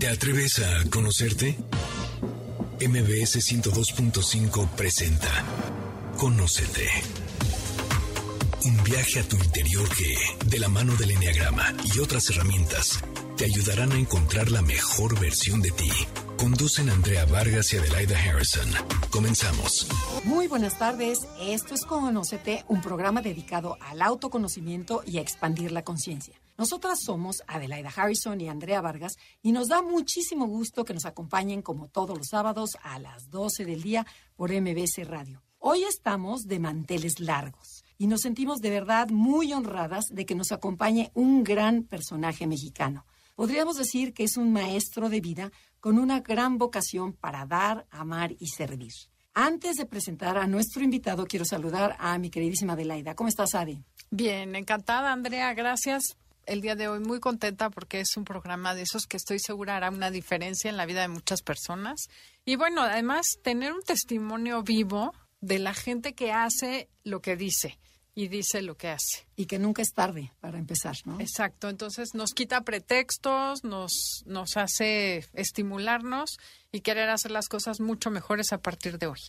¿Te atreves a conocerte? MBS 102.5 presenta Conócete. Un viaje a tu interior que, de la mano del Enneagrama y otras herramientas, te ayudarán a encontrar la mejor versión de ti. Conducen Andrea Vargas y Adelaida Harrison. Comenzamos. Muy buenas tardes. Esto es Conócete, un programa dedicado al autoconocimiento y a expandir la conciencia. Nosotras somos Adelaida Harrison y Andrea Vargas y nos da muchísimo gusto que nos acompañen como todos los sábados a las 12 del día por MBS Radio. Hoy estamos de manteles largos y nos sentimos de verdad muy honradas de que nos acompañe un gran personaje mexicano. Podríamos decir que es un maestro de vida con una gran vocación para dar, amar y servir. Antes de presentar a nuestro invitado, quiero saludar a mi queridísima Adelaida. ¿Cómo estás, Adi? Bien, encantada, Andrea. Gracias. El día de hoy muy contenta porque es un programa de esos que estoy segura hará una diferencia en la vida de muchas personas. Y bueno, además, tener un testimonio vivo de la gente que hace lo que dice y dice lo que hace. Y que nunca es tarde para empezar, ¿no? Exacto, entonces nos quita pretextos, nos, nos hace estimularnos y querer hacer las cosas mucho mejores a partir de hoy.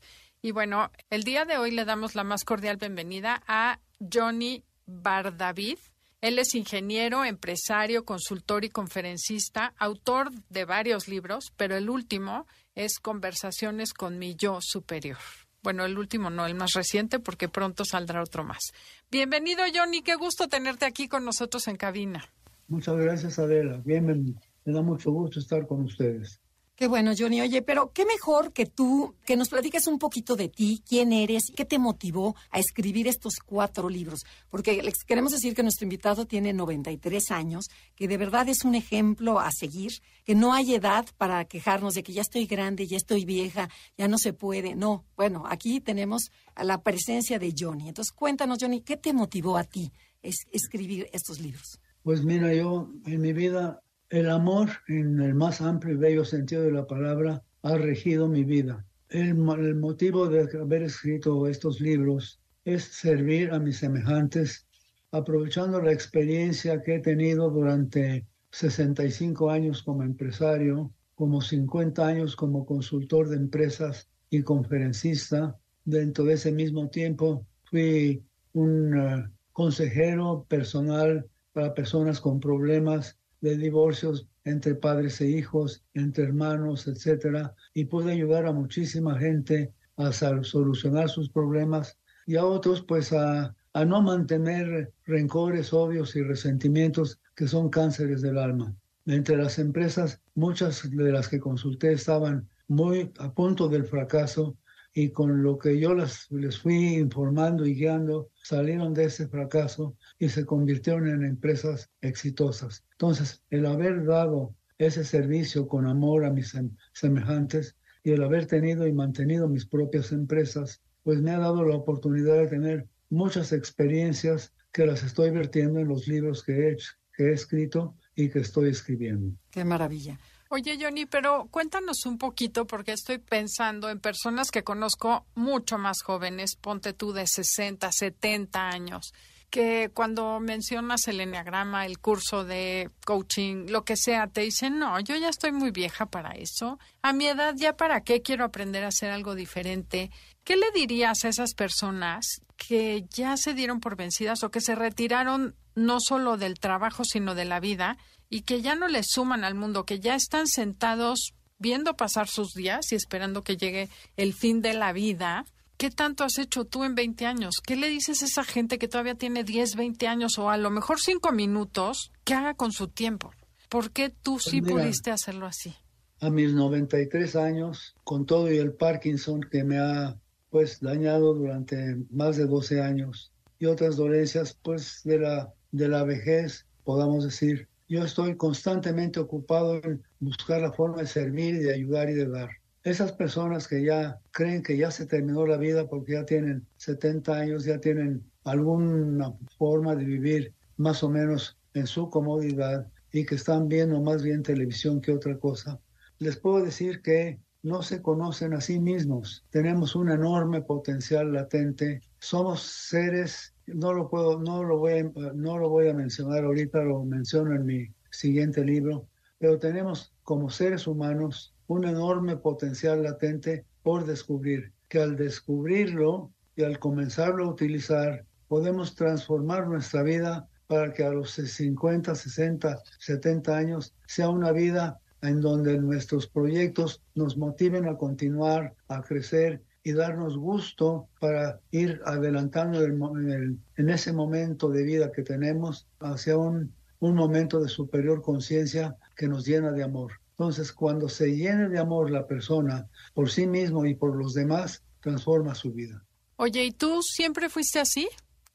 Y bueno, el día de hoy le damos la más cordial bienvenida a Johnny Bardavid. Él es ingeniero, empresario, consultor y conferencista, autor de varios libros, pero el último es Conversaciones con mi yo superior. Bueno, el último no, el más reciente, porque pronto saldrá otro más. Bienvenido, Johnny. Qué gusto tenerte aquí con nosotros en cabina. Muchas gracias, Adela. Bien, me da mucho gusto estar con ustedes. Qué bueno, Johnny. Oye, pero qué mejor que tú, que nos platiques un poquito de ti, quién eres, qué te motivó a escribir estos cuatro libros. Porque les queremos decir que nuestro invitado tiene 93 años, que de verdad es un ejemplo a seguir, que no hay edad para quejarnos de que ya estoy grande, ya estoy vieja, ya no se puede. No, bueno, aquí tenemos la presencia de Johnny. Entonces, cuéntanos, Johnny, ¿qué te motivó a ti es escribir estos libros? Pues mira, yo en mi vida el amor, en el más amplio y bello sentido de la palabra, ha regido mi vida. El, motivo de haber escrito estos libros es servir a mis semejantes, aprovechando la experiencia que he tenido durante 65 años como empresario, como 50 años como consultor de empresas y conferencista. Dentro de ese mismo tiempo fui un eh, consejero personal para personas con problemas de divorcios entre padres e hijos, entre hermanos, etcétera, y puede ayudar a muchísima gente a solucionar sus problemas y a otros pues a, a no mantener rencores, odios y resentimientos que son cánceres del alma. Entre las empresas, muchas de las que consulté estaban muy a punto del fracaso y con lo que yo las, les fui informando y guiando, salieron de ese fracaso y se convirtieron en empresas exitosas. Entonces, el haber dado ese servicio con amor a mis semejantes y el haber tenido y mantenido mis propias empresas, pues me ha dado la oportunidad de tener muchas experiencias que las estoy vertiendo en los libros que he escrito y que estoy escribiendo. Qué maravilla. Oye, Johnny, pero cuéntanos un poquito, porque estoy pensando en personas que conozco mucho más jóvenes, ponte tú de 60, 70 años, que cuando mencionas el enneagrama, el curso de coaching, lo que sea, te dicen, no, yo ya estoy muy vieja para eso. A mi edad, ¿ya para qué quiero aprender a hacer algo diferente? ¿Qué le dirías a esas personas que ya se dieron por vencidas o que se retiraron no solo del trabajo, sino de la vida y que ya no le suman al mundo, que ya están sentados viendo pasar sus días y esperando que llegue el fin de la vida. ¿Qué tanto has hecho tú en 20 años? ¿Qué le dices a esa gente que todavía tiene 10, 20 años o a lo mejor 5 minutos que haga con su tiempo? ¿Por qué tú pues sí pudiste hacerlo así? A mis 93 años, con todo y el Parkinson que me ha pues dañado durante más de 12 años y otras dolencias pues de la de la vejez, podamos decir, yo estoy constantemente ocupado en buscar la forma de servir de ayudar y de dar. Esas personas que ya creen que ya se terminó la vida porque ya tienen 70 años, ya tienen alguna forma de vivir más o menos en su comodidad y que están viendo más bien televisión que otra cosa, les puedo decir que no se conocen a sí mismos. Tenemos un enorme potencial latente. Somos seres no lo puedo, no lo voy a, no lo voy a mencionar ahorita, lo menciono en mi siguiente libro, pero tenemos como seres humanos un enorme potencial latente por descubrir, que al descubrirlo y al comenzarlo a utilizar, podemos transformar nuestra vida para que a los 50, 60, 70 años sea una vida en donde nuestros proyectos nos motiven a continuar, a crecer y darnos gusto para ir adelantando en, ese momento de vida que tenemos hacia un, un momento de superior conciencia que nos llena de amor. Entonces, cuando se llene de amor la persona por sí mismo y por los demás, transforma su vida. Oye, ¿y tú siempre fuiste así?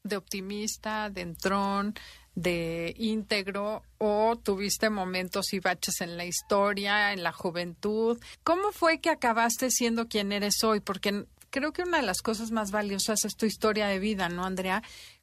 ¿De optimista, de entrón, de íntegro o tuviste momentos y baches en la historia, en la juventud. ¿Cómo fue que acabaste siendo quien eres hoy? Porque creo que una de las cosas más valiosas es tu historia de vida, ¿no, Andrea?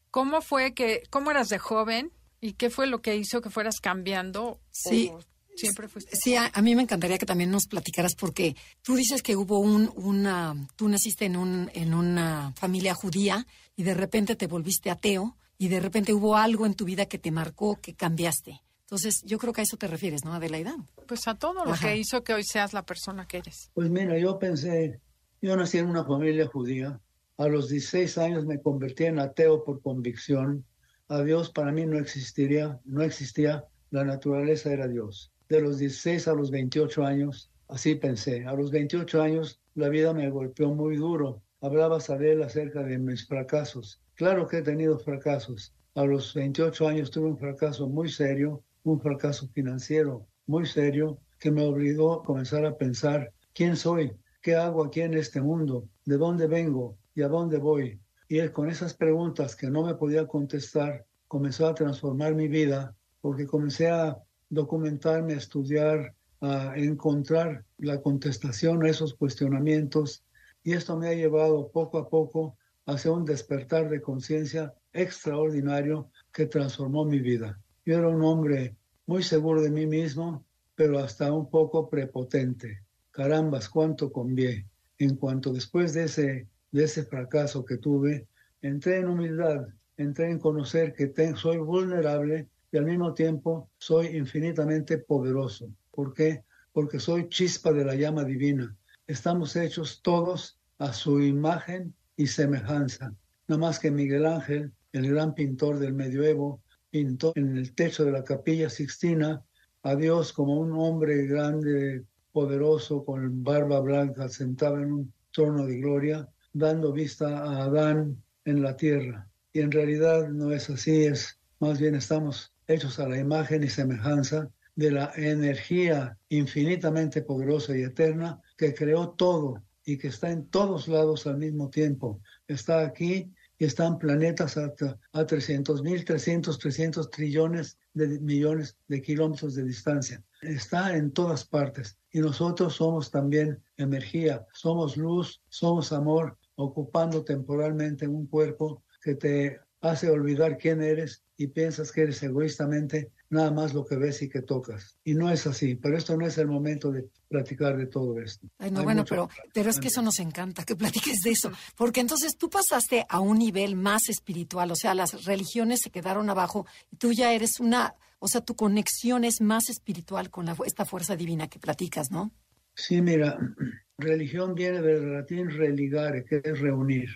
¿Cómo fue que, cómo eras de joven y qué fue lo que hizo que fueras cambiando? Sí. Siempre fuiste. Sí, a, mí me encantaría que también nos platicaras porque tú dices que hubo un, una, tú naciste en, un, en una familia judía y de repente te volviste ateo y de repente hubo algo en tu vida que te marcó, que cambiaste. Entonces, yo creo que a eso te refieres, ¿no, Adelaida? Pues a todo lo que hizo que hoy seas la persona que eres. Pues mira, yo pensé, yo nací en una familia judía. A los 16 años me convertí en ateo por convicción. A Dios para mí no existiría, no existía, la naturaleza era Dios. De los 16 a los 28 años, así pensé. A los 28 años la vida me golpeó muy duro. Hablaba Sabel acerca de mis fracasos. Claro que he tenido fracasos. A los 28 años tuve un fracaso muy serio, un fracaso financiero muy serio que me obligó a comenzar a pensar quién soy, qué hago aquí en este mundo, de dónde vengo y a dónde voy. Y con esas preguntas que no me podía contestar, comenzó a transformar mi vida porque comencé a documentarme, a estudiar, a encontrar la contestación a esos cuestionamientos. Y esto me ha llevado poco a poco hacia un despertar de conciencia extraordinario que transformó mi vida. Yo era un hombre muy seguro de mí mismo, pero hasta un poco prepotente. Carambas, cuánto convié. En cuanto después de ese, de ese fracaso que tuve, entré en humildad, entré en conocer que soy vulnerable y al mismo tiempo soy infinitamente poderoso. ¿Por qué? Porque soy chispa de la llama divina. Estamos hechos todos a su imagen y semejanza. No más que Miguel Ángel, el gran pintor del medioevo, pintó en el techo de la capilla Sixtina a Dios como un hombre grande, poderoso, con barba blanca, sentado en un trono de gloria, dando vista a Adán en la tierra. Y en realidad no es así, es más bien estamos hechos a la imagen y semejanza de la energía infinitamente poderosa y eterna que creó todo y que está en todos lados al mismo tiempo. Está aquí y están planetas a, a 300 mil, 300, 300 trillones de millones de kilómetros de distancia. Está en todas partes y nosotros somos también energía, somos luz, somos amor, ocupando temporalmente un cuerpo que te hace olvidar quién eres y piensas que eres egoístamente nada más lo que ves y que tocas. Y no es así, pero esto no es el momento de platicar de todo esto. Ay, no, bueno, pero, pero es que eso nos encanta, que platiques de eso, porque entonces tú pasaste a un nivel más espiritual, o sea, las religiones se quedaron abajo y tú ya eres una, o sea, tu conexión es más espiritual con la, esta fuerza divina que platicas, ¿no? Sí, mira, religión viene del latín religare, que es reunir.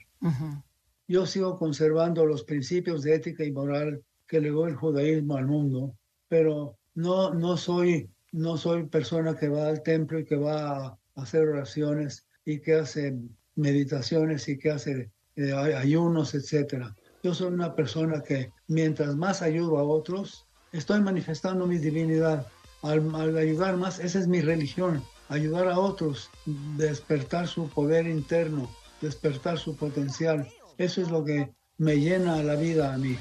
Yo sigo conservando los principios de ética y moral que legó el judaísmo al mundo, pero no, no, soy, no soy persona que va al templo y que va a hacer oraciones y que hace meditaciones y que hace eh, ayunos, etc. Yo soy una persona que mientras más ayudo a otros, estoy manifestando mi divinidad. Al, al, ayudar más, esa es mi religión, ayudar a otros, despertar su poder interno, despertar su potencial. Eso es lo que me llena la vida a mí.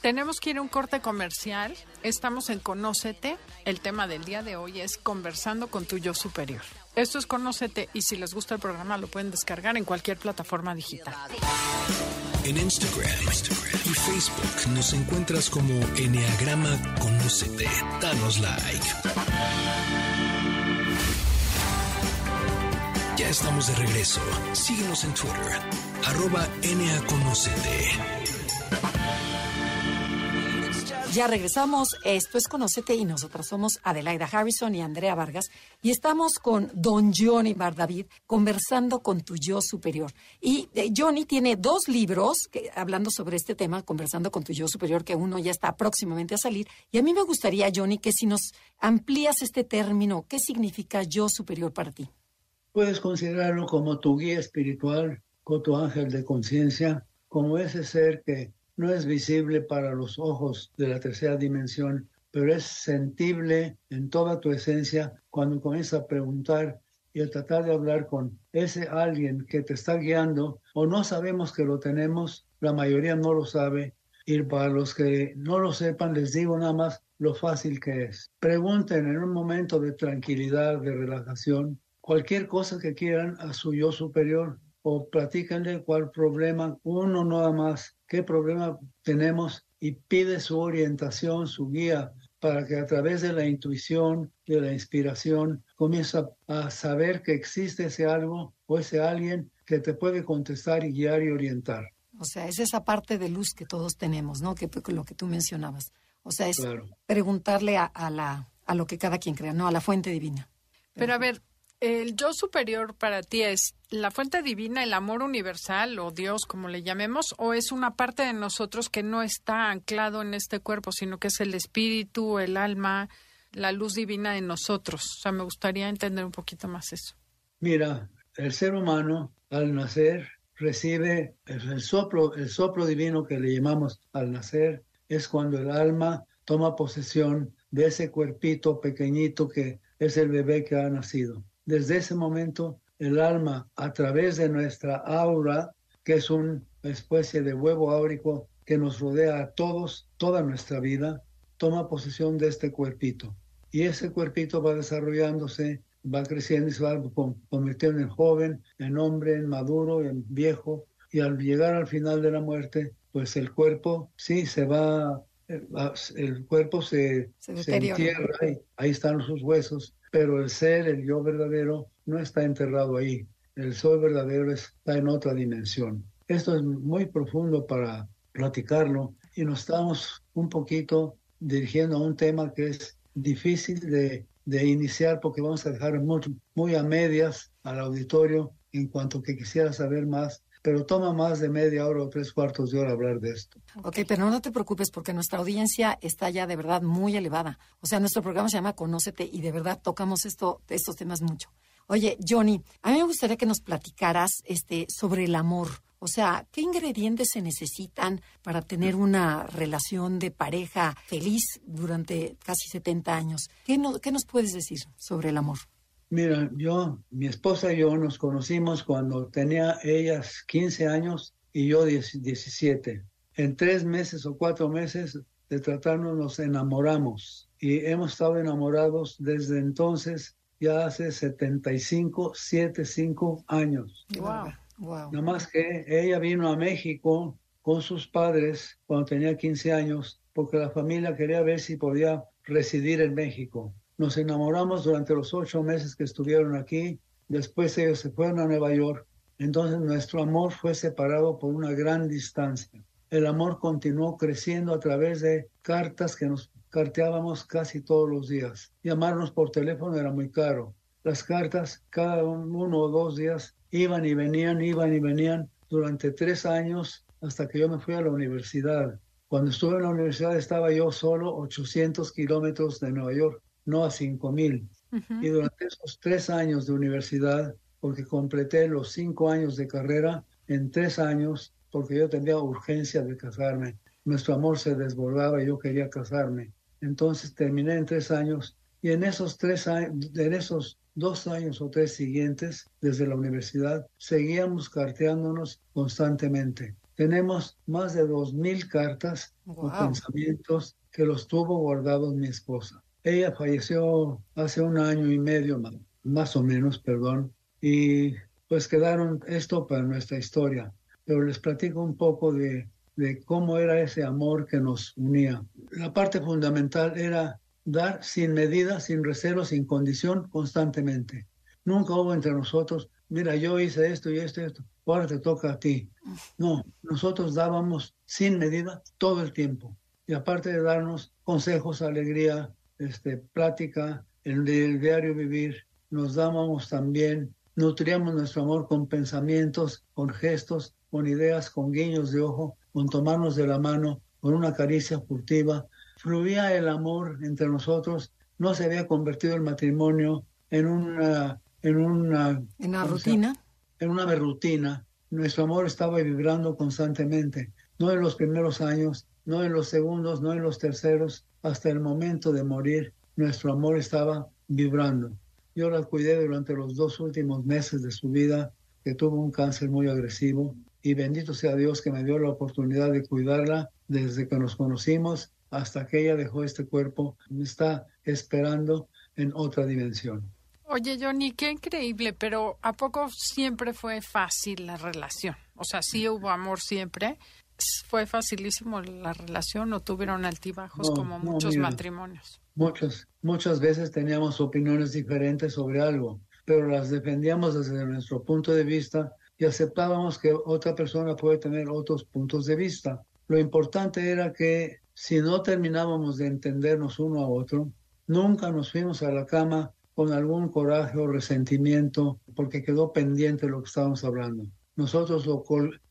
Tenemos que ir a un corte comercial. Estamos en Conócete. El tema del día de hoy es conversando con tu yo superior. Esto es Conócete y si les gusta el programa lo pueden descargar en cualquier plataforma digital. En Instagram, y Facebook nos encuentras como Enneagrama Conócete. Danos like. Ya estamos de regreso. Síguenos en Twitter, arroba Ya regresamos. Esto es Conocete y nosotras somos Adelaida Harrison y Andrea Vargas y estamos con don Johnny Bardavid conversando con tu yo superior. Y eh, Johnny tiene dos libros hablando sobre este tema, conversando con tu yo superior, que uno ya está próximamente a salir. Y a mí me gustaría, Johnny, que si nos amplías este término, ¿qué significa yo superior para ti? Puedes considerarlo como tu guía espiritual, como tu ángel de conciencia, como ese ser que no es visible para los ojos de la tercera dimensión, pero es sentible en toda tu esencia cuando comienzas a preguntar y a tratar de hablar con ese alguien que te está guiando o no sabemos que lo tenemos, la mayoría no lo sabe y para los que no lo sepan les digo nada más lo fácil que es. Pregunten en un momento de tranquilidad, de relajación, cualquier cosa que quieran a su yo superior o platícanle cuál problema, uno nada más, qué problema tenemos y pide su orientación, su guía, para que a través de la intuición, de la inspiración, comienza a saber que existe ese algo o ese alguien que te puede contestar y guiar y orientar. O sea, es esa parte de luz que todos tenemos, ¿no? Que lo que tú mencionabas. O sea, es preguntarle a, la, a lo que cada quien crea, ¿no? A la fuente divina. Pero a ver, el yo superior para ti es la fuente divina, el amor universal o Dios, como le llamemos, o es una parte de nosotros que no está anclado en este cuerpo, sino que es el espíritu, el alma, la luz divina de nosotros. O sea, me gustaría entender un poquito más eso. Mira, el ser humano al nacer recibe el soplo, el soplo divino que le llamamos al nacer, es cuando el alma toma posesión de ese cuerpito pequeñito que es el bebé que ha nacido. Desde ese momento, el alma, a través de nuestra aura, que es una especie de huevo áurico que nos rodea a todos, toda nuestra vida, toma posesión de este cuerpito. Y ese cuerpito va desarrollándose, va creciendo y se va convirtiendo en joven, en hombre, en maduro, en viejo. Y al llegar al final de la muerte, pues el cuerpo sí se va, el, cuerpo se, se, entierra y ahí están sus huesos, pero el ser, el yo verdadero, no está enterrado ahí. El soy verdadero está en otra dimensión. Esto es muy profundo para platicarlo y nos estamos un poquito dirigiendo a un tema que es difícil de, de iniciar porque vamos a dejar muy, muy a medias al auditorio en cuanto que quisiera saber más pero toma más de media hora o tres cuartos de hora hablar de esto. Ok, pero no te preocupes porque nuestra audiencia está ya de verdad muy elevada. O sea, nuestro programa se llama Conócete y de verdad tocamos esto, estos temas mucho. Oye, Johnny, a mí me gustaría que nos platicaras este, sobre el amor. O sea, ¿qué ingredientes se necesitan para tener una relación de pareja feliz durante casi 70 años? ¿Qué, ¿Qué nos puedes decir sobre el amor? Mira, yo, mi esposa y yo nos conocimos cuando tenía ellas 15 años y yo 17. En tres meses o cuatro meses de tratarnos nos enamoramos y hemos estado enamorados desde entonces, ya hace 75, 75 años. Wow, wow. Nada más que ella vino a México con sus padres cuando tenía 15 años porque la familia quería ver si podía residir en México. Nos enamoramos durante los ocho meses que estuvieron aquí. Después ellos se fueron a Nueva York. Entonces nuestro amor fue separado por una gran distancia. El amor continuó creciendo a través de cartas que nos carteábamos casi todos los días. Llamarnos por teléfono era muy caro. Las cartas cada uno o dos días iban y venían, iban y venían durante tres años hasta que yo me fui a la universidad. Cuando estuve en la universidad estaba yo solo 800 kilómetros de Nueva York no a 5 mil. Y durante esos tres años de universidad, porque completé los cinco años de carrera en tres años, porque yo tenía urgencia de casarme. Nuestro amor se desbordaba y yo quería casarme. Entonces terminé en tres años y en esos tres años, en esos dos años o tres siguientes, desde la universidad, seguíamos carteándonos constantemente. Tenemos más de dos mil cartas o pensamientos que los tuvo guardados mi esposa. Ella falleció hace un año y medio, más o menos, perdón, y pues quedaron esto para nuestra historia. Pero les platico un poco de, de cómo era ese amor que nos unía. La parte fundamental era dar sin medida, sin recelo, sin condición, constantemente. Nunca hubo entre nosotros, mira, yo hice esto y esto y esto, ahora te toca a ti. No, nosotros dábamos sin medida todo el tiempo. y aparte de darnos consejos, alegría, este, plática, en el diario vivir, nos dábamos también, nutríamos nuestro amor con pensamientos, con gestos, con ideas, con guiños de ojo, con tomarnos de la mano, con una caricia furtiva. Fluía el amor entre nosotros, no se había convertido el matrimonio en una... En una, ¿En una rutina. En una rutina. Nuestro amor estaba vibrando constantemente, no en los primeros años, no en los segundos, no en los terceros, hasta el momento de morir, nuestro amor estaba vibrando. Yo la cuidé durante los dos últimos meses de su vida, que tuvo un cáncer muy agresivo, y bendito sea Dios que me dio la oportunidad de cuidarla desde que nos conocimos hasta que ella dejó este cuerpo. Me está esperando en otra dimensión. Oye, Johnny, qué increíble, pero ¿a poco siempre fue fácil la relación? O sea, sí hubo amor siempre, fue facilísimo la relación o tuvieron altibajos como muchos matrimonios? Muchas, muchas veces teníamos opiniones diferentes sobre algo, pero las defendíamos desde nuestro punto de vista y aceptábamos que otra persona puede tener otros puntos de vista. Lo importante era que si no terminábamos de entendernos uno a otro, nunca nos fuimos a la cama con algún coraje o resentimiento porque quedó pendiente lo que estábamos hablando nosotros lo,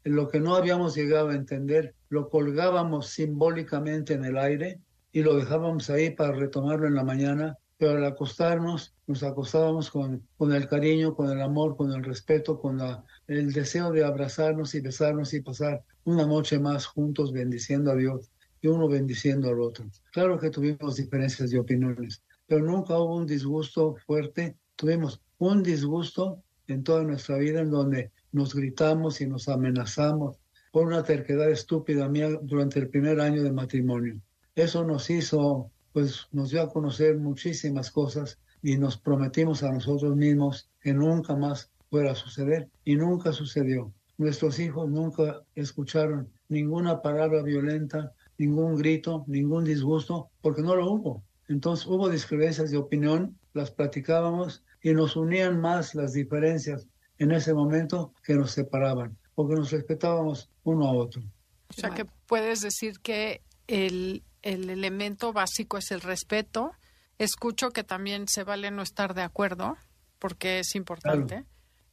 lo que no habíamos llegado a entender, lo colgábamos simbólicamente en el aire y lo dejábamos ahí para retomarlo en la mañana, pero al acostarnos nos acostábamos con, con el cariño, con el amor, con el respeto, con la, el deseo de abrazarnos y besarnos y pasar una noche más juntos bendiciendo a Dios y uno bendiciendo al otro. Claro que tuvimos diferencias de opiniones, pero nunca hubo un disgusto fuerte. Tuvimos un disgusto en toda nuestra vida en donde nos gritamos y nos amenazamos por una terquedad estúpida mía durante el primer año de matrimonio. Eso nos hizo, pues nos dio a conocer muchísimas cosas y nos prometimos a nosotros mismos que nunca más fuera a suceder y nunca sucedió. Nuestros hijos nunca escucharon ninguna palabra violenta, ningún grito, ningún disgusto, porque no lo hubo. Entonces hubo discrepancias de opinión, las platicábamos y nos unían más las diferencias en ese momento que nos separaban, porque nos respetábamos uno a otro. O sea que puedes decir que el, el elemento básico es el respeto. Escucho que también se vale no estar de acuerdo, porque es importante.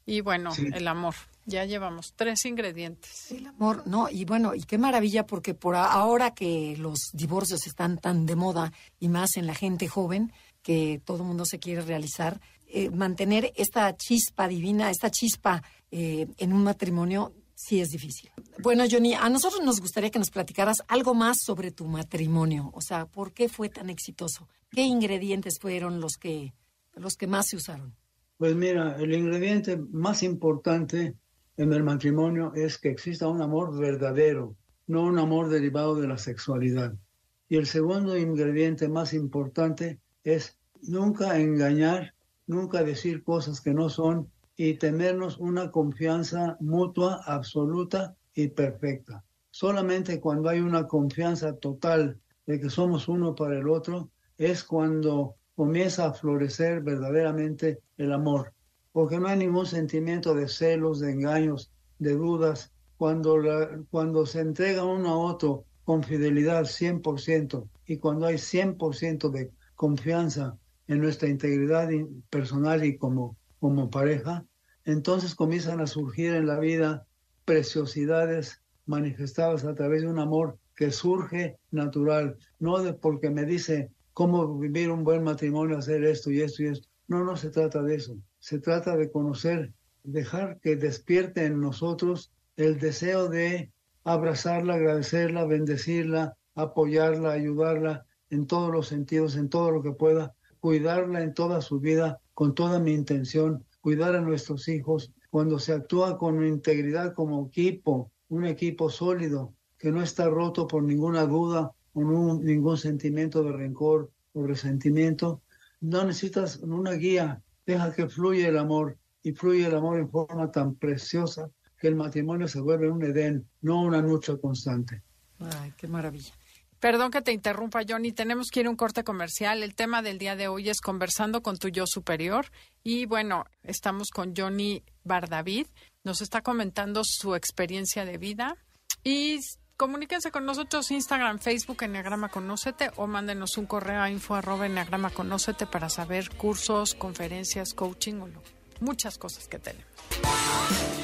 Y bueno, el amor. Ya llevamos tres ingredientes. El amor, no, y bueno, y qué maravilla porque por ahora que los divorcios están tan de moda y más en la gente joven, que todo el mundo se quiere realizar, eh, mantener esta chispa divina, esta chispa eh, en un matrimonio, sí es difícil. Bueno, Johnny, a nosotros nos gustaría que nos platicaras algo más sobre tu matrimonio. O sea, ¿por qué fue tan exitoso? ¿Qué ingredientes fueron los que, los que más se usaron? Pues mira, el ingrediente más importante en el matrimonio es que exista un amor verdadero, no un amor derivado de la sexualidad. Y el segundo ingrediente más importante es nunca engañar nunca decir cosas que no son y tenernos una confianza mutua, absoluta y perfecta. Solamente cuando hay una confianza total de que somos uno para el otro, es cuando comienza a florecer verdaderamente el amor. Porque no hay ningún sentimiento de celos, de engaños, de dudas. Cuando, cuando se entrega uno a otro con fidelidad 100% y cuando hay 100% de confianza en nuestra integridad personal y como, como pareja, entonces comienzan a surgir en la vida preciosidades manifestadas a través de un amor que surge natural, no de porque me dice cómo vivir un buen matrimonio, hacer esto y esto y esto. No, no se trata de eso. Se trata de conocer, dejar que despierte en nosotros el deseo de abrazarla, agradecerla, bendecirla, apoyarla, ayudarla en todos los sentidos, en todo lo que pueda, cuidarla en toda su vida con toda mi intención, cuidar a nuestros hijos, cuando se actúa con integridad como equipo, un equipo sólido, que no está roto por ninguna duda o ningún sentimiento de rencor o resentimiento, no necesitas una guía, deja que fluya el amor y fluye el amor en forma tan preciosa que el matrimonio se vuelve un Edén, no una lucha constante. Ay, qué maravilla. Perdón que te interrumpa, Johnny. Tenemos que ir a un corte comercial. El tema del día de hoy es conversando con tu yo superior. Y bueno, estamos con Johnny Bardavid. Nos está comentando su experiencia de vida. Y comuníquense con nosotros Instagram, Facebook, Enneagrama Conócete o mándenos un correo a info arroba Enneagrama Conócete para saber cursos, conferencias, coaching o muchas cosas que tenemos.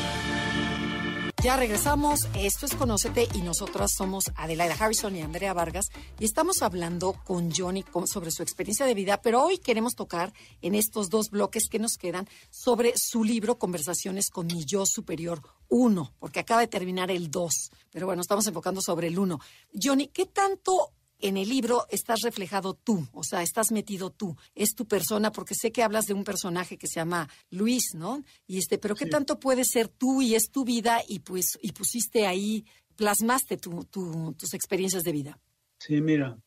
Ya regresamos, esto es Conócete y nosotras somos Adelaida Harrison y Andrea Vargas y estamos hablando con Johnny sobre su experiencia de vida, pero hoy queremos tocar en estos dos bloques que nos quedan sobre su libro Conversaciones con mi yo superior 1, porque acaba de terminar el 2, pero bueno, estamos enfocando sobre el 1. Johnny, ¿qué tanto en el libro estás reflejado tú, o sea, estás metido tú, es tu persona, porque sé que hablas de un personaje que se llama Luis, ¿no? Y este, pero qué tanto puede ser tú y es tu vida y pues y pusiste ahí, plasmaste tu, tus experiencias de vida. Sí, mira,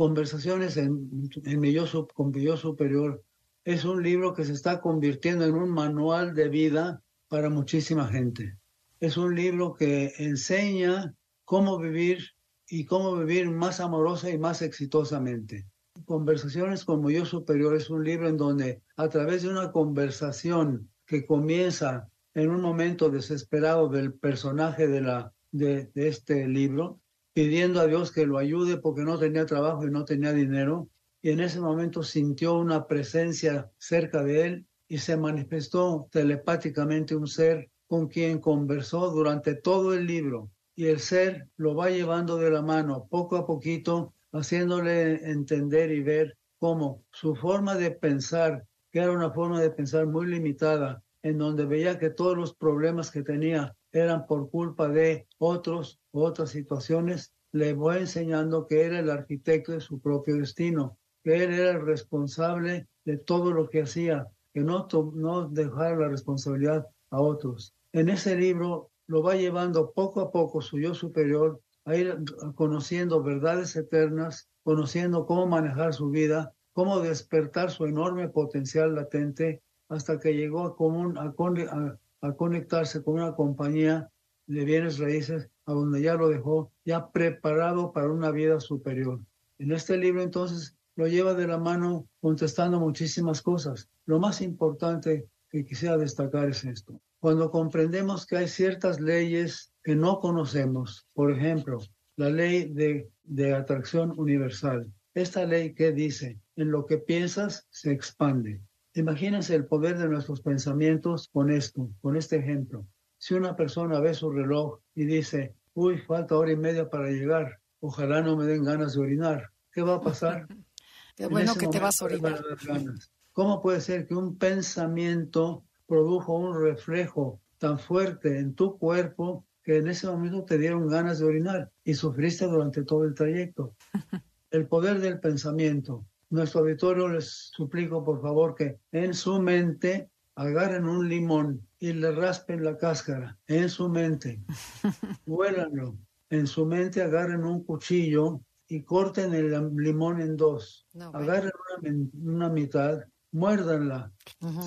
Conversaciones en, en mi, yo, con mi yo superior es un libro que se está convirtiendo en un manual de vida para muchísima gente. Es un libro que enseña cómo vivir y cómo vivir más amorosa y más exitosamente. Conversaciones como Yo Superior es un libro en donde a través de una conversación que comienza en un momento desesperado del personaje de, la, de, este libro, pidiendo a Dios que lo ayude porque no tenía trabajo y no tenía dinero, y en ese momento sintió una presencia cerca de él y se manifestó telepáticamente un ser con quien conversó durante todo el libro y el ser lo va llevando de la mano poco a poquito, haciéndole entender y ver cómo su forma de pensar, que era una forma de pensar muy limitada, en donde veía que todos los problemas que tenía eran por culpa de otros u otras situaciones, le voy enseñando que era el arquitecto de su propio destino, que él era el responsable de todo lo que hacía, que no, no dejara la responsabilidad a otros. En ese libro lo va llevando poco a poco su yo superior a ir conociendo verdades eternas, conociendo cómo manejar su vida, cómo despertar su enorme potencial latente, hasta que llegó a, a, conectarse con una compañía de bienes raíces, a donde ya lo dejó ya preparado para una vida superior. En este libro entonces lo lleva de la mano contestando muchísimas cosas. Lo más importante que quisiera destacar es esto. Cuando comprendemos que hay ciertas leyes que no conocemos, por ejemplo, la ley de, de atracción universal. Esta ley que dice, en lo que piensas se expande. Imagínense el poder de nuestros pensamientos con esto, con este ejemplo. Si una persona ve su reloj y dice, uy, falta hora y media para llegar, ojalá no me den ganas de orinar, ¿qué va a pasar? Qué bueno que te vas a orinar. ¿Cómo puede ser que un pensamiento produjo un reflejo tan fuerte en tu cuerpo que en ese momento te dieron ganas de orinar y sufriste durante todo el trayecto? El poder del pensamiento. Nuestro auditorio les suplico por favor que en su mente agarren un limón y le raspen la cáscara. En su mente. Huélanlo. En su mente agarren un cuchillo y corten el limón en dos. agarren una, una mitad muérdanla.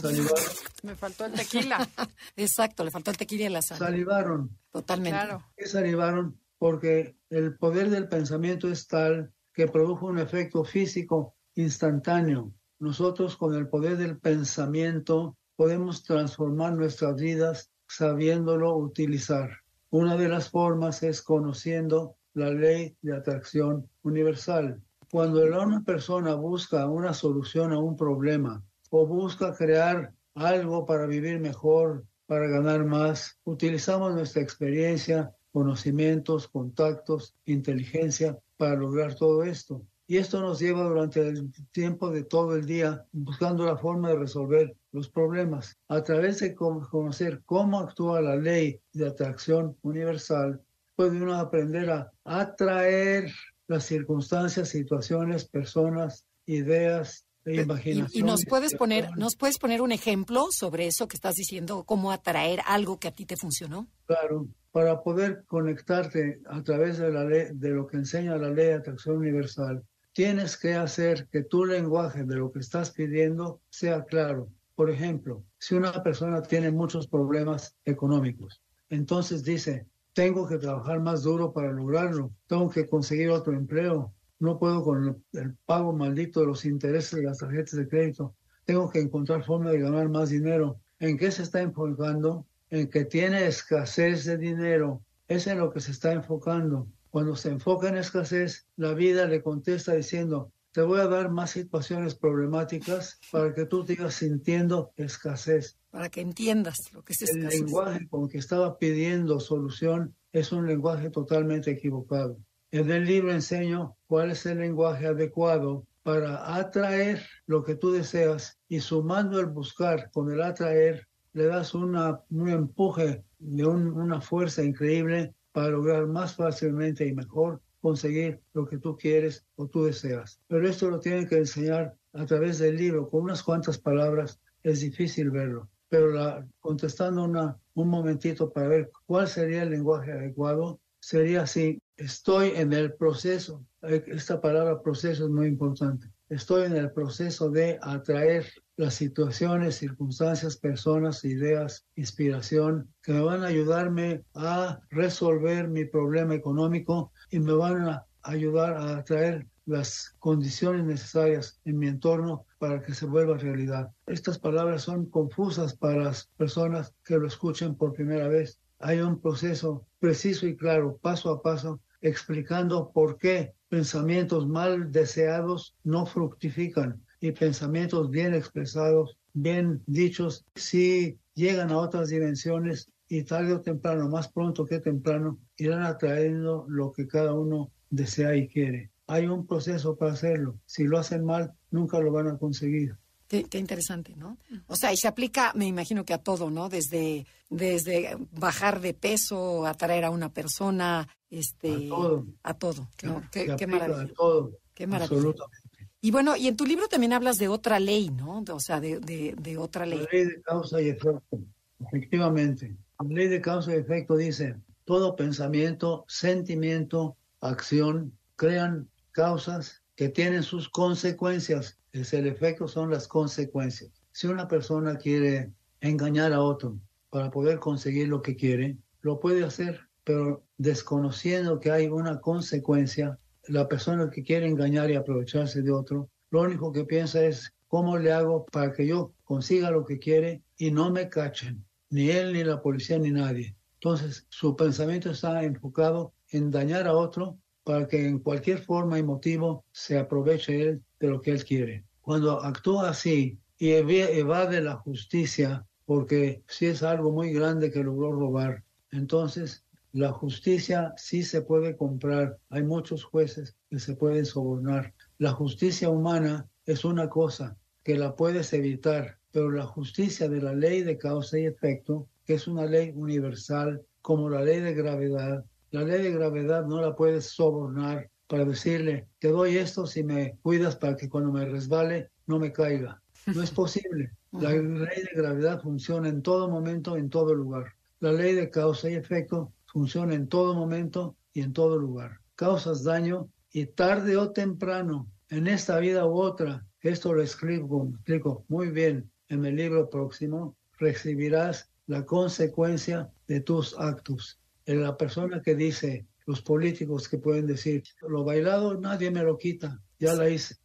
Salivaron. Me faltó el tequila. Exacto, le faltó el tequila y la sal. Salivaron. Totalmente. Claro. ¿Qué salivaron? Porque el poder del pensamiento es tal que produjo un efecto físico instantáneo. Nosotros con el poder del pensamiento podemos transformar nuestras vidas sabiéndolo utilizar. Una de las formas es conociendo la ley de atracción universal. Cuando una persona busca una solución a un problema o busca crear algo para vivir mejor, para ganar más, utilizamos nuestra experiencia, conocimientos, contactos, inteligencia para lograr todo esto. Y esto nos lleva durante el tiempo de todo el día buscando la forma de resolver los problemas. A través de conocer cómo actúa la ley de atracción universal, puede uno aprender a atraer las circunstancias, situaciones, personas, ideas e imaginación. Y, nos puedes poner, nos puedes poner un ejemplo sobre eso que estás diciendo, cómo atraer algo que a ti te funcionó. Claro, para poder conectarte a través de la ley, de lo que enseña la ley de atracción universal, tienes que hacer que tu lenguaje de lo que estás pidiendo sea claro. Por ejemplo, si una persona tiene muchos problemas económicos entonces dice, tengo que trabajar más duro para lograrlo, tengo que conseguir otro empleo, no puedo con el pago maldito de los intereses de las tarjetas de crédito, tengo que encontrar forma de ganar más dinero. ¿En qué se está enfocando? En que tiene escasez de dinero. Es en lo que se está enfocando. Cuando se enfoca en escasez, la vida le contesta diciendo, te voy a dar más situaciones problemáticas para que tú sigas sintiendo escasez. Para que entiendas lo que es escasez. El lenguaje con que estaba pidiendo solución es un lenguaje totalmente equivocado. En el libro enseño cuál es el lenguaje adecuado para atraer lo que tú deseas y sumando el buscar con el atraer, le das una, un empuje de una fuerza increíble para lograr más fácilmente y mejor conseguir lo que tú quieres o tú deseas. Pero esto lo tienen que enseñar a través del libro, con unas cuantas palabras, es difícil verlo. Pero la, contestando una, un momentito para ver cuál sería el lenguaje adecuado, sería así, estoy en el proceso, esta palabra proceso es muy importante, estoy en el proceso de atraer las situaciones, circunstancias, personas, ideas, inspiración que me van a ayudarme a resolver mi problema económico y me van a ayudar a atraer las condiciones necesarias en mi entorno para que se vuelva realidad. Estas palabras son confusas para las personas que lo escuchen por primera vez. Hay un proceso preciso y claro, paso a paso, explicando por qué pensamientos mal deseados no fructifican y pensamientos bien expresados, bien dichos, sí llegan a otras dimensiones y tarde o temprano, más pronto que temprano, irán atrayendo lo que cada uno desea y quiere. Hay un proceso para hacerlo. Si lo hacen mal, nunca lo van a conseguir. Qué, interesante, ¿no? O sea, y se aplica, me imagino que a todo, ¿no? Desde, desde bajar de peso, atraer a una persona, este, a todo. A todo. Qué, qué maravilla. A todo. Qué maravilla. Absolutamente. Y bueno, y en tu libro también hablas de otra ley, ¿no? O sea, de, de, de otra ley. La ley de causa y efecto. Efectivamente. Ley de causa y efecto dice, todo pensamiento, sentimiento, acción, crean causas que tienen sus consecuencias. Es el efecto son las consecuencias. Si una persona quiere engañar a otro para poder conseguir lo que quiere, lo puede hacer, pero desconociendo que hay una consecuencia, la persona que quiere engañar y aprovecharse de otro, lo único que piensa es cómo le hago para que yo consiga lo que quiere y no me cachen, ni él, ni la policía, ni nadie. Entonces, su pensamiento está enfocado en dañar a otro para que en cualquier forma y motivo se aproveche él de lo que él quiere. Cuando actúa así y evade la justicia, porque si es algo muy grande que logró robar, entonces la justicia sí se puede comprar. Hay muchos jueces que se pueden sobornar. La justicia humana es una cosa que la puedes evitar, pero la justicia de la ley de causa y efecto, que es una ley universal como la ley de gravedad, la ley de gravedad no la puedes sobornar para decirle, te doy esto si me cuidas para que cuando me resbale no me caiga. No es posible. La ley de gravedad funciona en todo momento, en todo lugar. La ley de causa y efecto funciona en todo momento y en todo lugar. Causas daño y tarde o temprano, en esta vida u otra, esto lo escribo, explico muy bien en el libro próximo, recibirás la consecuencia de tus actos. En la persona que dice, los políticos que pueden decir, lo bailado nadie me lo quita, ya la hice.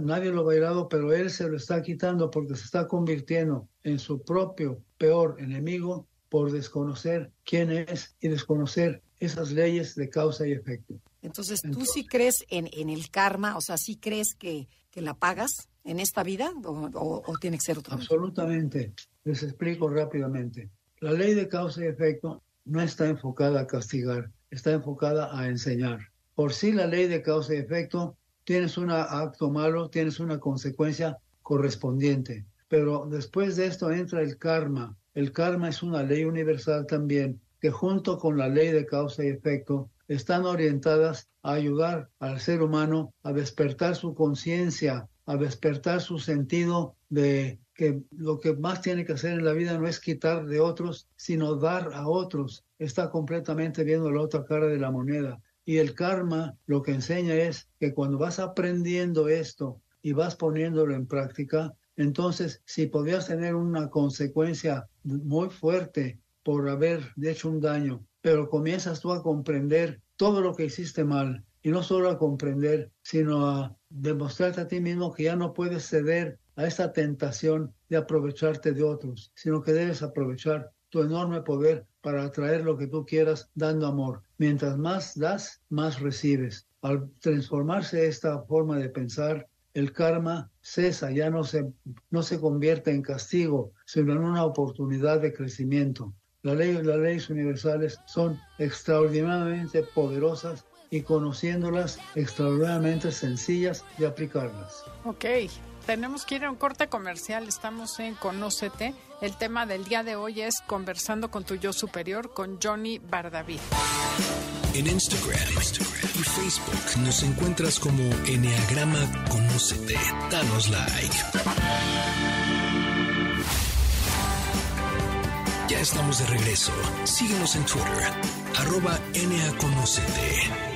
Nadie lo ha bailado, pero él se lo está quitando porque se está convirtiendo en su propio peor enemigo por desconocer quién es y desconocer esas leyes de causa y efecto. Entonces, ¿tú sí crees en, en, el karma? O sea, ¿sí crees que, que la pagas en esta vida o, tiene que ser otra Absolutamente. Les explico rápidamente. La ley de causa y efecto no está enfocada a castigar, está enfocada a enseñar. Por sí la ley de causa y efecto, tienes un acto malo, tienes una consecuencia correspondiente. Pero después de esto entra el karma, el karma es una ley universal también, que junto con la ley de causa y efecto están orientadas a ayudar al ser humano a despertar su conciencia, a despertar su sentido de que lo que más tiene que hacer en la vida no es quitar de otros, sino dar a otros. Está completamente viendo la otra cara de la moneda. Y el karma lo que enseña es que cuando vas aprendiendo esto y vas poniéndolo en práctica, entonces, si podías tener una consecuencia muy fuerte por haber hecho un daño, pero comienzas tú a comprender todo lo que hiciste mal y no solo a comprender, sino a demostrarte a ti mismo que ya no puedes ceder a esta tentación de aprovecharte de otros, sino que debes aprovechar tu enorme poder para atraer lo que tú quieras dando amor. Mientras más das, más recibes. Al transformarse esta forma de pensar, el karma cesa, ya no se, no se convierte en castigo, sino en una oportunidad de crecimiento. La ley, las leyes universales son extraordinariamente poderosas y conociéndolas extraordinariamente sencillas de aplicarlas. Ok, tenemos que ir a un corte comercial, estamos en Conócete. El tema del día de hoy es Conversando con tu yo superior con Johnny Bardavid. En Instagram, y Facebook nos encuentras como Enneagrama Conócete. Danos like. Ya estamos de regreso. Síguenos en Twitter, arroba Conocete.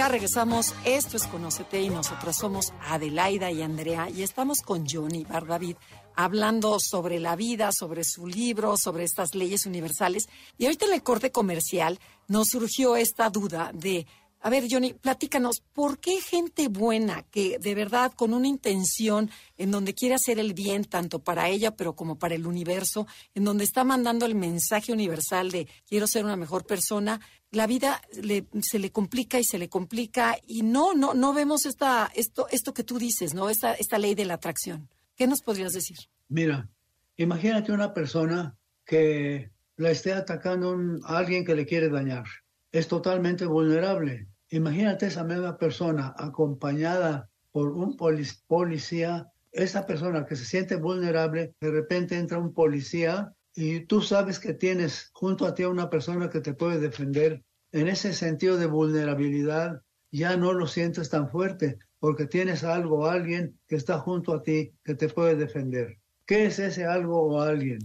Ya regresamos, esto es Conocete y nosotras somos Adelaida y Andrea y estamos con Johnny Bardavid hablando sobre la vida, sobre su libro, sobre estas leyes universales. Y ahorita en el corte comercial nos surgió esta duda de, a ver Johnny, platícanos, ¿por qué gente buena que de verdad con una intención en donde quiere hacer el bien tanto para ella pero como para el universo, en donde está mandando el mensaje universal de quiero ser una mejor persona, la vida se le complica y se le complica y no, no, no vemos esta, esto, esto que tú dices, ¿no? Esta, esta ley de la atracción. ¿Qué nos podrías decir? Mira, imagínate una persona que la esté atacando a alguien que le quiere dañar. Es totalmente vulnerable. Imagínate esa misma persona acompañada por un policía, esa persona que se siente vulnerable, de repente entra un policía y tú sabes que tienes junto a ti a una persona que te puede defender, en ese sentido de vulnerabilidad ya no lo sientes tan fuerte porque tienes algo o alguien que está junto a ti que te puede defender. ¿Qué es ese algo o alguien?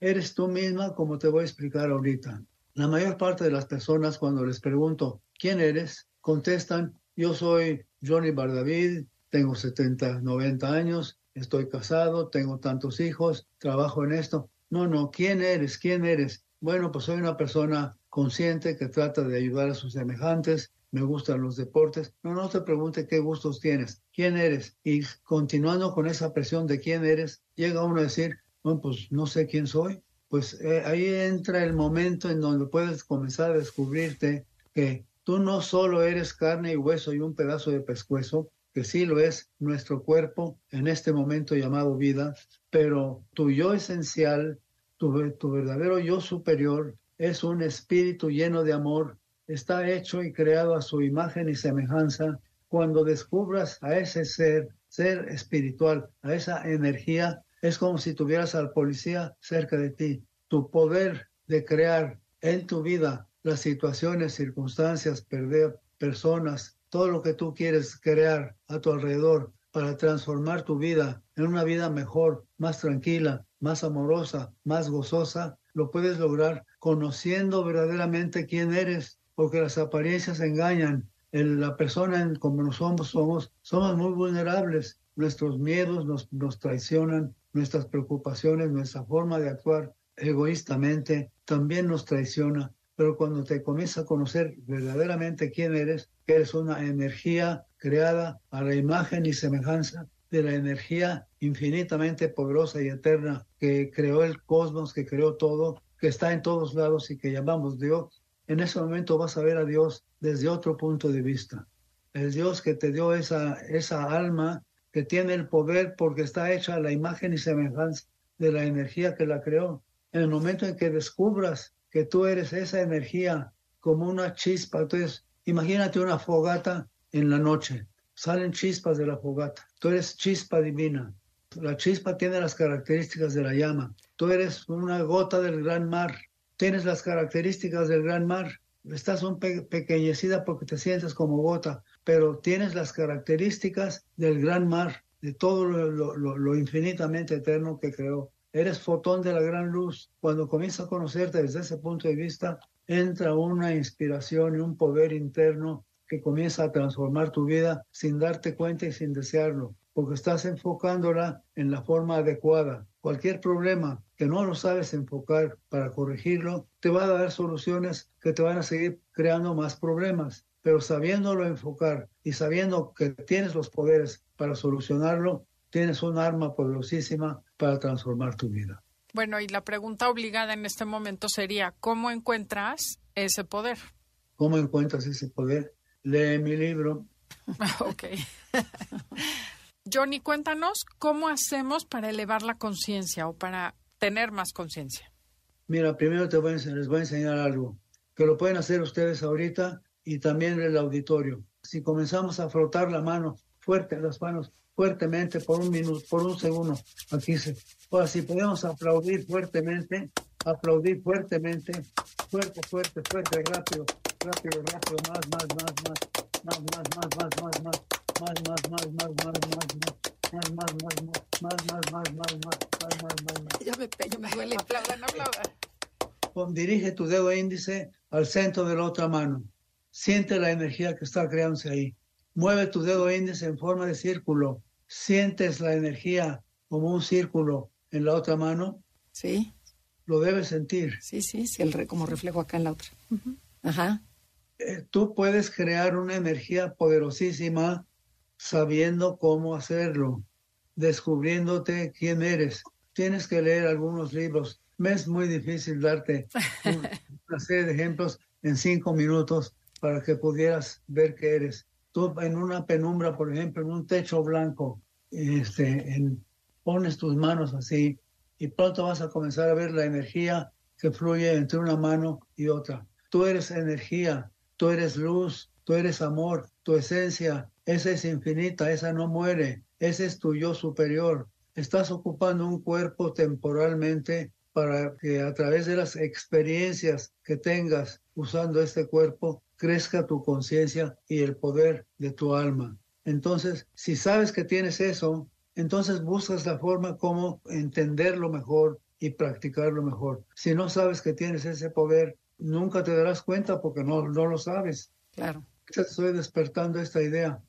Eres tú misma, como te voy a explicar ahorita. La mayor parte de las personas cuando les pregunto, ¿quién eres? Contestan, yo soy Johnny Bardavid, tengo 70, 90 años, estoy casado, tengo tantos hijos, trabajo en esto. No, no, ¿quién eres? ¿Quién eres? Bueno, pues soy una persona consciente que trata de ayudar a sus semejantes, me gustan los deportes. No, no te pregunte qué gustos tienes, quién eres. Y continuando con esa presión de quién eres, llega uno a decir, bueno, pues no sé quién soy. Pues eh, ahí entra el momento en donde puedes comenzar a descubrirte que tú no solo eres carne y hueso y un pedazo de pescuezo, que sí lo es nuestro cuerpo en este momento llamado vida, pero tu yo esencial, tu, tu verdadero yo superior, es un espíritu lleno de amor, está hecho y creado a su imagen y semejanza. Cuando descubras a ese ser, ser espiritual, a esa energía, es como si tuvieras al policía cerca de ti. Tu poder de crear en tu vida las situaciones, circunstancias, perder personas, todo lo que tú quieres crear a tu alrededor para transformar tu vida en una vida mejor, más tranquila, más amorosa, más gozosa, lo puedes lograr conociendo verdaderamente quién eres, porque las apariencias engañan. la persona en, como nos somos, somos, somos muy vulnerables. Nuestros miedos nos, nos traicionan, nuestras preocupaciones, nuestra forma de actuar egoístamente también nos traiciona pero cuando te comienzas a conocer verdaderamente quién eres, que eres una energía creada a la imagen y semejanza de la energía infinitamente poderosa y eterna que creó el cosmos, que creó todo, que está en todos lados y que llamamos Dios, en ese momento vas a ver a Dios desde otro punto de vista. El Dios que te dio esa, esa alma que tiene el poder porque está hecha a la imagen y semejanza de la energía que la creó. En el momento en que descubras que tú eres esa energía como una chispa. Entonces, imagínate una fogata en la noche. Salen chispas de la fogata. Tú eres chispa divina. La chispa tiene las características de la llama. Tú eres una gota del gran mar. Tienes las características del gran mar. Estás un pequeñecida porque te sientes como gota, pero tienes las características del gran mar, de todo lo infinitamente eterno que creó eres fotón de la gran luz. Cuando comienza a conocerte desde ese punto de vista, entra una inspiración y un poder interno que comienza a transformar tu vida sin darte cuenta y sin desearlo. porque estás enfocándola en la forma adecuada. Cualquier problema que no lo sabes enfocar para corregirlo, te va a dar soluciones que te van a seguir creando más problemas. Pero sabiéndolo enfocar y sabiendo que tienes los poderes para solucionarlo, tienes un arma poderosísima para transformar tu vida. Bueno, y la pregunta obligada en este momento sería, ¿cómo encuentras ese poder? ¿Cómo encuentras ese poder? Lee mi libro. ok. Johnny, cuéntanos cómo hacemos para elevar la conciencia o para tener más conciencia. Mira, primero te voy a les voy a enseñar algo que lo pueden hacer ustedes ahorita y también en el auditorio. Si comenzamos a frotar la mano fuerte, las manos fuertemente por un minuto, por un segundo, aquí se. Ahora, si podemos aplaudir fuertemente, aplaudir fuertemente, fuerte, fuerte, fuerte, rápido, rápido, rápido, más, más, más, más, más, más, más, más, más, más más, más, más, más, más, más, más, más, más, más, más, más, más, más, más, más, más. Ya me pello, me duele. Aplaudan, aplaudan. Dirige tu dedo índice al centro de la otra mano. Siente la energía que está creándose ahí. Mueve tu dedo índice en forma de círculo. Sientes la energía como un círculo en la otra mano. Sí. Lo debes sentir. Sí, sí, sí el re, como reflejo acá en la otra. Ajá. tú puedes crear una energía poderosísima sabiendo cómo hacerlo, descubriéndote quién eres. Tienes que leer algunos libros. Me es muy difícil darte una serie de ejemplos en cinco minutos para que pudieras ver qué eres. Tú en una penumbra, por ejemplo, en un techo blanco, este, pones tus manos así y pronto vas a comenzar a ver la energía que fluye entre una mano y otra. Tú eres energía, tú eres luz, tú eres amor, tu esencia, esa es infinita, esa no muere, ese es tu yo superior. Estás ocupando un cuerpo temporalmente para que a través de las experiencias que tengas usando este cuerpo crezca tu conciencia y el poder de tu alma. Entonces, si sabes que tienes eso, entonces buscas la forma como entenderlo mejor y practicarlo mejor. Si no sabes que tienes ese poder, nunca te darás cuenta porque no, no lo sabes. Claro. Estoy despertando esta idea.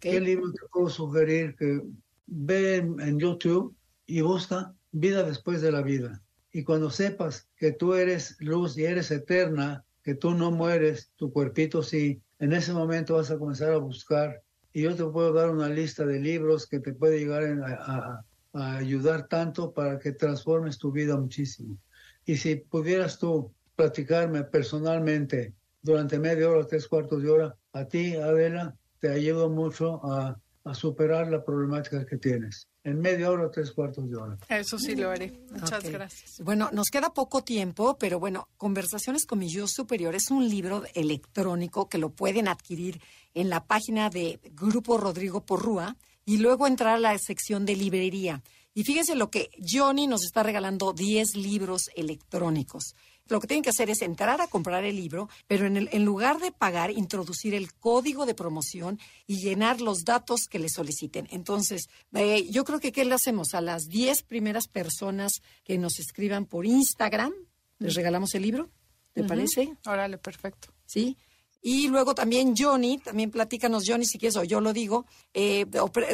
¿Qué libro te puedo sugerir? Que ve en, YouTube y busca vida después de la vida. Y cuando sepas que tú eres luz y eres eterna, que tú no mueres, tu cuerpito sí, en ese momento vas a comenzar a buscar. Y yo te puedo dar una lista de libros que te puede llegar a, a ayudar tanto para que transformes tu vida muchísimo. Y si pudieras tú platicarme personalmente durante media hora, tres cuartos de hora, a ti, Adela, te ayuda mucho a, superar la problemática que tienes. En media hora o tres cuartos de hora. Eso sí lo haré. Muchas gracias. Bueno, nos queda poco tiempo, pero bueno, Conversaciones con mi yo superior es un libro electrónico que lo pueden adquirir en la página de Grupo Rodrigo Porrúa y luego entrar a la sección de librería. Y fíjense lo que Johnny nos está regalando 10 libros electrónicos. Lo que tienen que hacer es entrar a comprar el libro, pero en, el, en lugar de pagar, introducir el código de promoción y llenar los datos que le soliciten. Entonces, eh, yo creo que ¿qué le hacemos? A las 10 primeras personas que nos escriban por Instagram, les regalamos el libro. ¿Te parece? Órale, perfecto. Sí. Y luego también Johnny, también platícanos Johnny si quieres o yo lo digo, eh,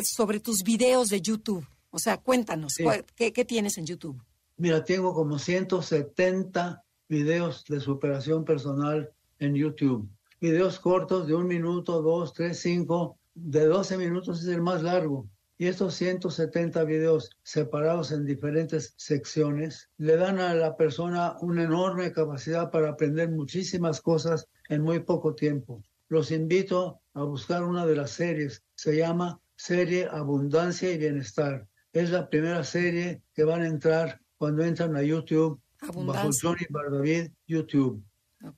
sobre tus videos de YouTube. O sea, cuéntanos, ¿qué, ¿qué, tienes en YouTube? Mira, tengo como 170 videos de superación personal en YouTube. Videos cortos de un minuto, dos, tres, cinco, de 12 minutos es el más largo. Y estos 170 videos separados en diferentes secciones le dan a la persona una enorme capacidad para aprender muchísimas cosas en muy poco tiempo. Los invito a buscar una de las series. Se llama Serie Abundancia y Bienestar. Es la primera serie que van a entrar cuando entran a YouTube bajo Johnny Bardavid YouTube.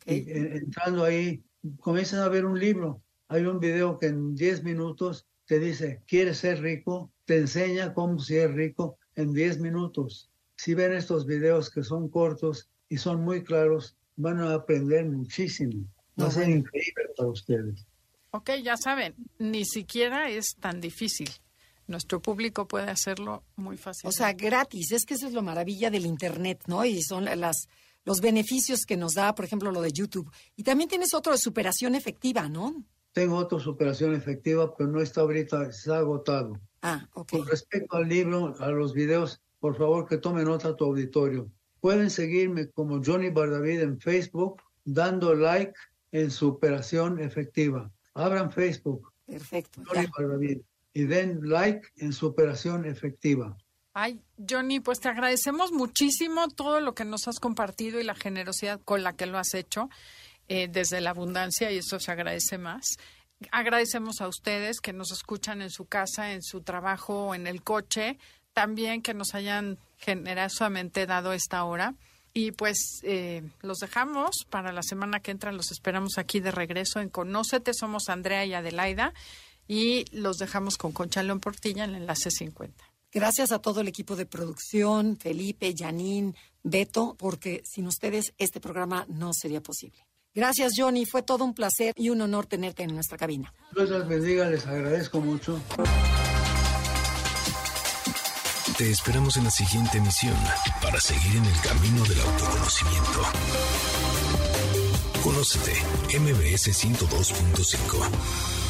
Y, entrando ahí, comienzan a ver un libro. Hay un video que en 10 minutos te dice, ¿quieres ser rico? Te enseña cómo ser rico en 10 minutos. Si ven estos videos que son cortos y son muy claros, van a aprender muchísimo. Va a ser increíble para ustedes. Ok, ya saben, ni siquiera es tan difícil nuestro público puede hacerlo muy fácil. O sea, gratis. Es que eso es lo maravilla del Internet, ¿no? Y son las los beneficios que nos da, por ejemplo, lo de YouTube. Y también tienes otro de superación efectiva, ¿no? Tengo otra superación efectiva, pero no está ahorita, está agotado. Ah, ok. Con respecto al libro, a los videos, por favor que tome nota a tu auditorio. Pueden seguirme como Johnny Bardavid en Facebook, dando like en Superación Efectiva. Abran Facebook. Perfecto. Johnny Bardavid. Y den like en Superación Efectiva. Ay, Johnny, pues te agradecemos muchísimo todo lo que nos has compartido y la generosidad con la que lo has hecho eh, desde la abundancia y eso se agradece más. Agradecemos a ustedes que nos escuchan en su casa, en su trabajo, en el coche, también que nos hayan generosamente dado esta hora. Y pues eh, los dejamos para la semana que entra, los esperamos aquí de regreso en Conócete. Somos Andrea y Adelaida y los dejamos con Concha León Portilla en el enlace 50. Gracias a todo el equipo de producción, Felipe, Janine, Beto, porque sin ustedes este programa no sería posible. Gracias, Johnny. Fue todo un placer y un honor tenerte en nuestra cabina. Dios las bendiga, les agradezco mucho. Te esperamos en la siguiente emisión para seguir en el camino del autoconocimiento. Conócete, MBS 102.5.